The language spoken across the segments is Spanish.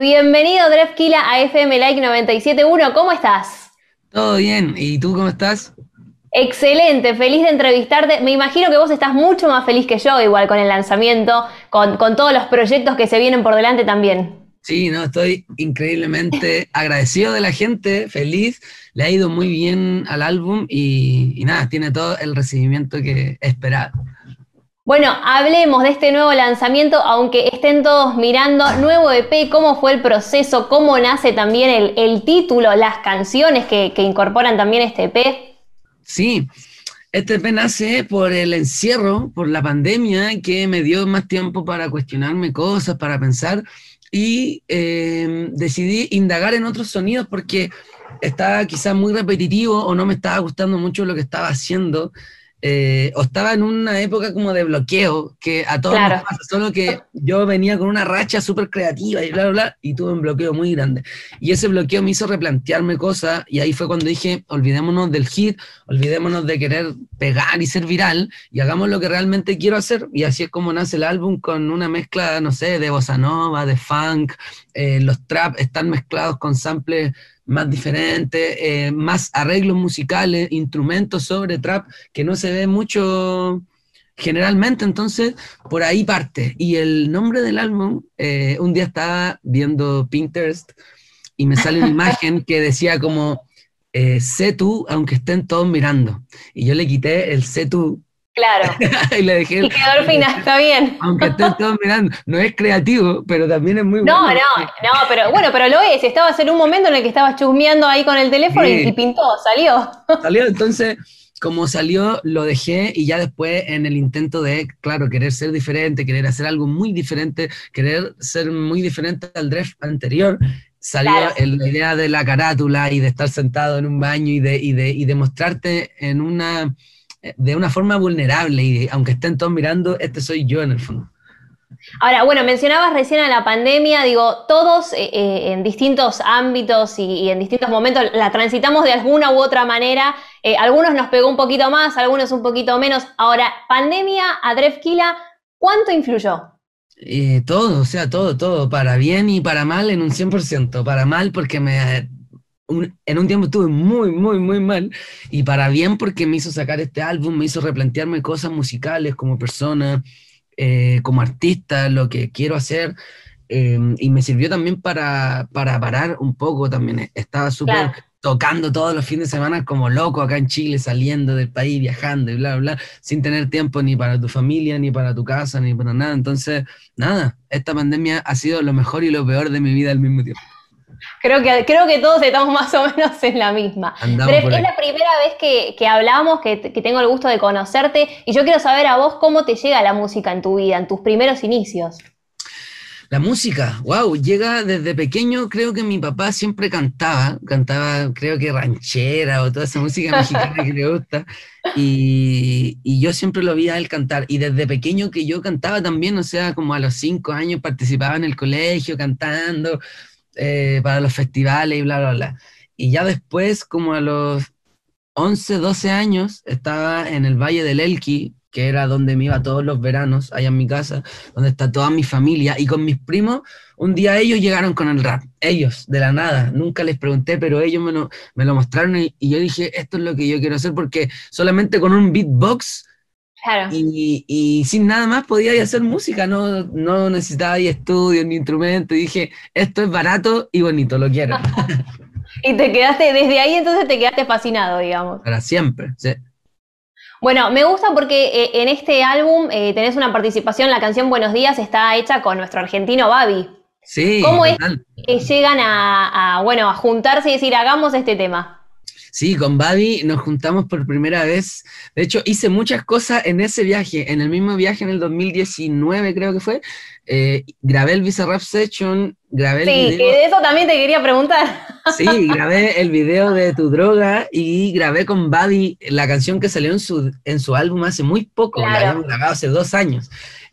Bienvenido, Drefkila, a FM Like 97.1. ¿Cómo estás? Todo bien. ¿Y tú cómo estás? Excelente, feliz de entrevistarte. Me imagino que vos estás mucho más feliz que yo, igual con el lanzamiento, con, todos los proyectos que se vienen por delante también. Sí, no, estoy increíblemente agradecido de la gente, feliz. Le ha ido muy bien al álbum y, y nada, tiene todo el recibimiento que esperaba. Bueno, hablemos de este nuevo lanzamiento, aunque estén todos mirando, nuevo EP, cómo fue el proceso, cómo nace también el, título, las canciones que, incorporan también este EP. Sí, este EP nace por el encierro, por la pandemia, que me dio más tiempo para cuestionarme cosas, para pensar, y eh, decidí indagar en otros sonidos porque estaba quizás muy repetitivo o no me estaba gustando mucho lo que estaba haciendo. Eh, o estaba en una época como de bloqueo, que a todos nos pasa, solo que yo venía con una racha súper creativa y bla, bla, bla, y tuve un bloqueo muy grande. Y ese bloqueo me hizo replantearme cosas, y ahí fue cuando dije, olvidémonos del hit, olvidémonos de querer pegar y ser viral, y hagamos lo que realmente quiero hacer, y así es como nace el álbum con una mezcla, no sé, de bossa nova, de funk, eh, los trap están mezclados con samples más diferentes, eh, más arreglos musicales, instrumentos sobre trap, que no se ve mucho generalmente, entonces por ahí parte. Y el nombre del álbum, eh, un día estaba viendo Pinterest y me sale una imagen que decía como, eh, sé tú, aunque estén todos mirando. Y yo le quité el sé tú Claro. y le dejé. Y quedó al final, está bien. Aunque estén todos mirando, no es creativo, pero también es muy bueno. No, no, no, pero bueno, pero lo es. Estabas en un momento en el que estabas chusmeando ahí con el teléfono y, pintó, salió. Salió, entonces, como salió, lo dejé y ya después en el intento de, claro, querer ser diferente, querer hacer algo muy diferente, querer ser muy diferente al draft anterior, salió la idea de la carátula y de estar sentado en un baño y de, y de, y de mostrarte en una de una forma vulnerable y aunque estén todos mirando, este soy yo en el fondo. Ahora, bueno, mencionabas recién a la pandemia, digo, todos eh, eh, en distintos ámbitos y, en distintos momentos la transitamos de alguna u otra manera. Eh, algunos nos pegó un poquito más, algunos un poquito menos. Ahora, pandemia a Drefkila, ¿cuánto influyó? todo, o sea, todo, todo, para bien y para mal en un 100%. Para mal porque me en un tiempo estuve muy, muy, muy mal, y para bien porque me hizo sacar este álbum, me hizo replantearme cosas musicales como persona, eh, como artista, lo que quiero hacer, em, y me sirvió también para, para parar un poco también. Estaba súper tocando todos los fines de semana como loco acá en Chile, saliendo del país, viajando y bla, bla, bla, sin tener tiempo ni para tu familia, ni para tu casa, ni para nada. Entonces, nada, esta pandemia ha sido lo mejor y lo peor de mi vida al mismo tiempo. Creo que, creo que todos estamos más o menos en la misma. es la primera vez que, que hablamos, que, tengo el gusto de conocerte, y yo quiero saber a vos cómo te llega la música en tu vida, en tus primeros inicios. La música, wow, llega desde pequeño, creo que mi papá siempre cantaba, cantaba creo que ranchera o toda esa música mexicana que le gusta, y, y, yo siempre lo vi a él cantar, y desde pequeño que yo cantaba también, o sea, como a los cinco años participaba en el colegio cantando, eh, para los festivales y bla, bla, bla. Y ya después, como a los 11, 12 años, estaba en el Valle del Elqui, que era donde me iba todos los veranos, allá en mi casa, donde está toda mi familia, y con mis primos, un día ellos llegaron con el rap, ellos, de la nada, nunca les pregunté, pero ellos me lo, me lo mostraron y, y, yo dije, esto es lo que yo quiero hacer, porque solamente con un beatbox y, sin nada más podía hacer música, no, no necesitaba estudios ni instrumentos. Y dije, esto es barato y bonito, lo quiero. y te quedaste, desde ahí entonces te quedaste fascinado, digamos. Para siempre, sí. Bueno, me gusta porque eh, en este álbum eh, tenés una participación, la canción Buenos Días está hecha con nuestro argentino Babi. Sí. ¿Cómo es que llegan a, bueno, a juntarse y decir, hagamos este tema? Sí, con Babi nos juntamos por primera vez. De hecho, hice muchas cosas en ese viaje. En el mismo viaje, en el 2019 creo que fue, eh, grabé el Visa Rap Session, grabé sí, el video. que de eso también te quería preguntar. Sí, grabé el video de Tu Droga y grabé con Babi la canción que salió en su, en su álbum hace muy poco, la habíamos grabado hace dos años.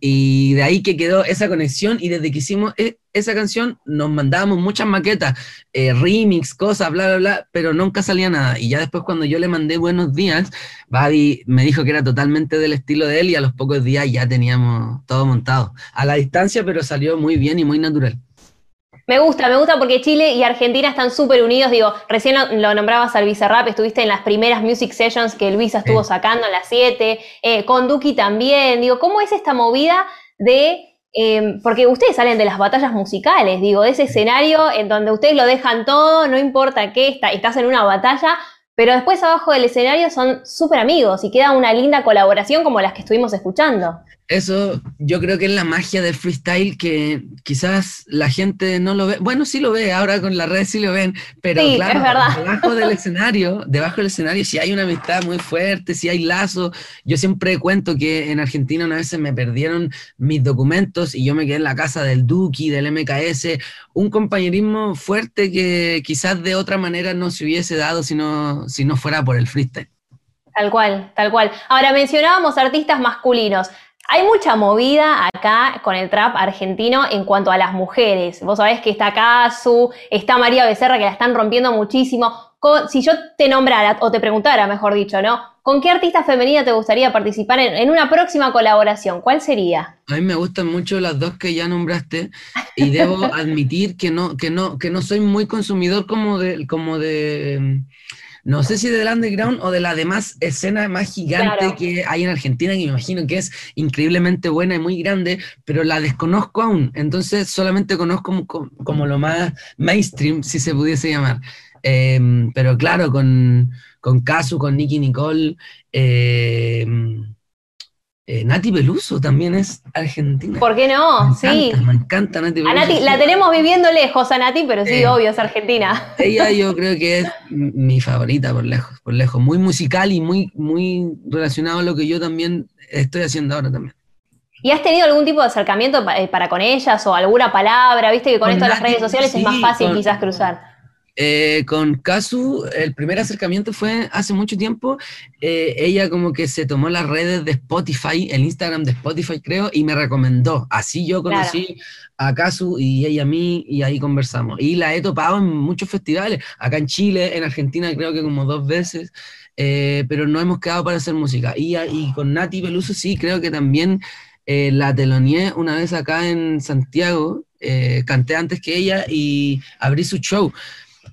Y de ahí que quedó esa conexión y desde que hicimos e, esa canción nos mandábamos muchas maquetas, eh, remix, cosas, bla, bla, bla, pero nunca salía nada. Y ya después cuando yo le mandé buenos días, Buddy me dijo que era totalmente del estilo de él y a los pocos días ya teníamos todo montado. A la distancia, pero salió muy bien y muy natural. Me gusta, me gusta porque Chile y Argentina están súper unidos. Digo, recién lo, nombrabas al Bizarrap, estuviste en las primeras music sessions que Luisa estuvo sacando en las 7, eh, con Duki también. Digo, ¿cómo es esta movida de em, porque ustedes salen de las batallas musicales, digo, de ese escenario en donde ustedes lo dejan todo, no importa qué, está, estás en una batalla, pero después abajo del escenario son súper amigos y queda una linda colaboración como las que estuvimos escuchando. Eso yo creo que es la magia del freestyle que quizás la gente no lo ve. Bueno, sí lo ve, ahora con las redes sí lo ven, pero claro, debajo del escenario, debajo del escenario si hay una amistad muy fuerte, si hay lazo. Yo siempre cuento que en Argentina una vez me perdieron mis documentos y yo me quedé en la casa del Duki, del MKS, un compañerismo fuerte que quizás de otra manera no se hubiese dado si no, si no fuera por el freestyle. Tal cual, tal cual. Ahora mencionábamos artistas masculinos. Hay mucha movida acá con el trap argentino en cuanto a las mujeres. Vos sabés que está Casu, está María Becerra que la están rompiendo muchísimo. si yo te nombrara, o te preguntara, mejor dicho, ¿no? ¿Con qué artista femenina te gustaría participar en, una próxima colaboración? ¿Cuál sería? A mí me gustan mucho las dos que ya nombraste y debo admitir que no, que no, que no soy muy consumidor como de, como de no sé si del underground o de la demás escena más gigante que hay en Argentina, que me imagino que es increíblemente buena y muy grande, pero la desconozco aún. Entonces solamente conozco como, lo más mainstream, si se pudiese llamar. Em, pero claro, con, con Casu, con Nicky Nicole, eh, eh, Nati Peluso también es argentina. ¿Por qué no? sí. Me encanta Nati Peluso. A Nati, la tenemos viviendo lejos a Nati, pero sí, obvio, es argentina. Ella yo creo que es mi favorita por lejos, por lejos. Muy musical y muy, muy relacionado a lo que yo también estoy haciendo ahora también. ¿Y has tenido algún tipo de acercamiento eh, para con ellas o alguna palabra? Viste que con, esto de las redes sociales es más fácil quizás cruzar. Eh, con Kazu, el primer acercamiento fue hace mucho tiempo. Eh, ella como que se tomó las redes de Spotify, el Instagram de Spotify creo, y me recomendó. Así yo conocí a Kazu y ella a mí y ahí conversamos. Y la he topado en muchos festivales, acá en Chile, en Argentina creo que como dos veces, eh, pero no hemos quedado para hacer música. Y, y con Nati Peluso sí, creo que también la teloneé una vez acá en Santiago. canté antes que ella y abrí su show.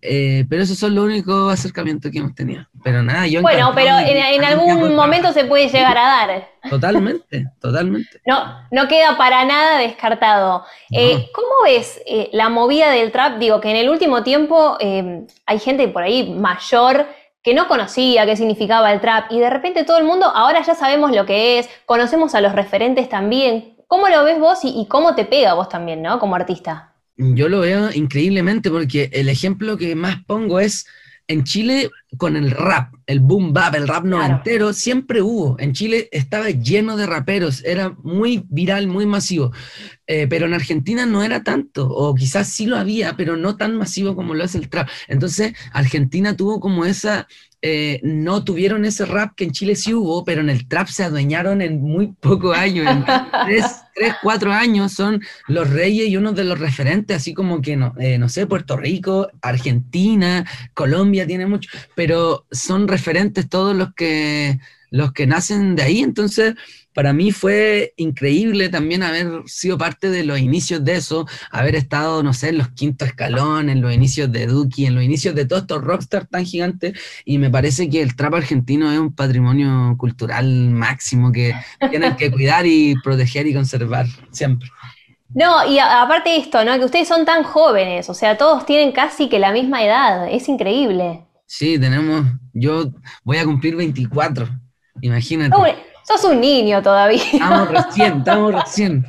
Eh, pero esos son los únicos acercamientos que hemos tenido. Pero nada, yo. Bueno, pero en, algún momento se puede llegar a dar. Totalmente, totalmente. No, no queda para nada descartado. Eh, ¿Cómo ves eh, la movida del trap? Digo, que en el último tiempo hay gente por ahí mayor que no conocía qué significaba el trap y de repente todo el mundo, ahora ya sabemos lo que es, conocemos a los referentes también. ¿Cómo lo ves vos y, y cómo te pega vos también, ¿no? Como artista. Yo lo veo increíblemente porque el ejemplo que más pongo es en Chile con el rap, el boom bap, el rap noventero, siempre hubo. En Chile estaba lleno de raperos, era muy viral, muy masivo. Eh, pero en Argentina no era tanto, o quizás sí lo había, pero no tan masivo como lo es el trap. Entonces, Argentina tuvo como esa eh, no tuvieron ese rap que en Chile sí hubo, pero en el trap se adueñaron en muy pocos años, en tres, tres, cuatro años son los reyes y uno de los referentes, así como que, no, eh, no sé, Puerto Rico, Argentina, Colombia tiene mucho, pero son referentes todos los que, los que nacen de ahí, entonces para mí fue increíble también haber sido parte de los inicios de eso, haber estado, no sé, en los quintos escalones, en los inicios de Duki, en los inicios de todos estos rockstars tan gigantes, y me parece que el trap argentino es un patrimonio cultural máximo que tienen que cuidar y proteger y conservar siempre. No, y aparte de esto, ¿no? Que ustedes son tan jóvenes, o sea, todos tienen casi que la misma edad, es increíble. Sí, tenemos, yo voy a cumplir 24, imagínate. Sos un niño todavía. Estamos recién, estamos recién.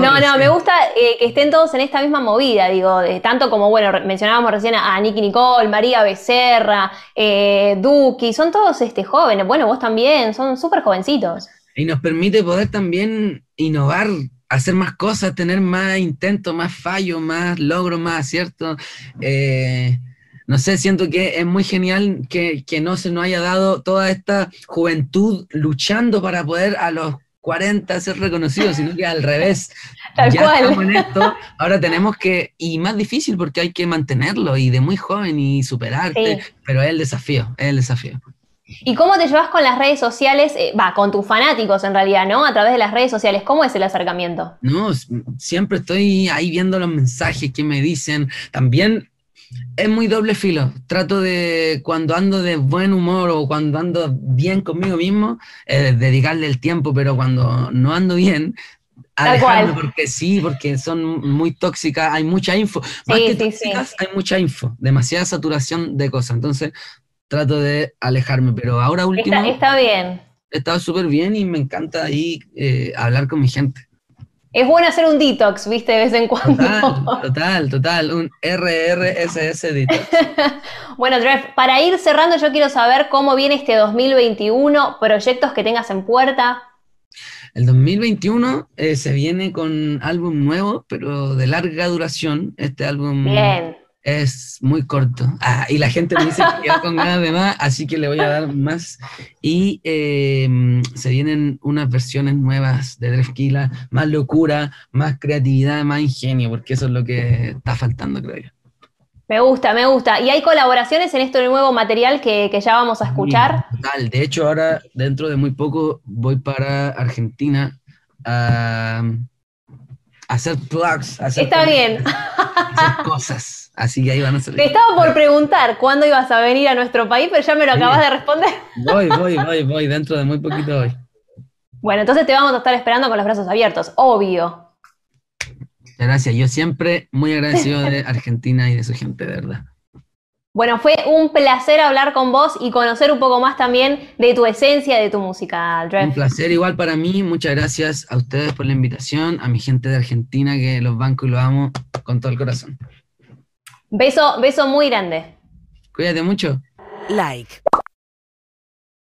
no, no, me gusta eh, que estén todos en esta misma movida, digo, tanto como, bueno, mencionábamos recién a, Nicky Nicole, María Becerra, eh, Duki, son todos este, jóvenes, bueno, vos también, son súper jovencitos. Y nos permite poder también innovar, hacer más cosas, tener más intentos, más fallos, más logros, más aciertos. Eh, no sé, siento que es muy genial que, no se nos haya dado toda esta juventud luchando para poder a los 40 ser reconocidos, sino que al revés. Tal ya Estamos en esto, ahora tenemos que, y más difícil porque hay que mantenerlo y de muy joven y superarte, pero es el desafío, es el desafío. ¿Y cómo te llevas con las redes sociales? Eh, va, con tus fanáticos en realidad, ¿no? A través de las redes sociales. ¿Cómo es el acercamiento? No, siempre estoy ahí viendo los mensajes que me dicen. También es muy doble filo. Trato de, cuando ando de buen humor o cuando ando bien conmigo mismo, eh, dedicarle el tiempo, pero cuando no ando bien, alejarme porque sí, porque son muy tóxicas, hay mucha info. Más que tóxicas, hay mucha info, demasiada saturación de cosas. Entonces, trato de alejarme, pero ahora último... Está, bien. He estado súper bien y me encanta ahí eh, hablar con mi gente. Es bueno hacer un detox, viste, de vez en cuando. Total, total, total, un RRSS detox. bueno, Trev, para ir cerrando, yo quiero saber cómo viene este 2021, proyectos que tengas en puerta. El 2021 eh, se viene con álbum nuevo, pero de larga duración. Este álbum Bien es muy corto. Ah, y la gente me dice que con ganas de más, así que le voy a dar más. Y em, se vienen unas versiones nuevas de Drefkila, más locura, más creatividad, más ingenio, porque eso es lo que está faltando, creo yo. Me gusta, me gusta. ¿Y hay colaboraciones en esto nuevo material que, ya vamos a escuchar? total. De hecho, ahora, dentro de muy poco, voy para Argentina a, hacer plugs. Está bien. hacer cosas. Así que ahí van a salir. Te estaba por preguntar cuándo ibas a venir a nuestro país, pero ya me lo acabas de responder. Voy, voy, voy, voy, dentro de muy poquito voy. Bueno, entonces te vamos a estar esperando con los brazos abiertos, obvio. Gracias, yo siempre muy agradecido de Argentina y de su gente, de verdad. Bueno, fue un placer hablar con vos y conocer un poco más también de tu esencia, de tu música, Drev. Un placer igual para mí, muchas gracias a ustedes por la invitación, a mi gente de Argentina que los banco y los amo con todo el corazón. Beso, beso muy grande. Cuídate mucho. Like.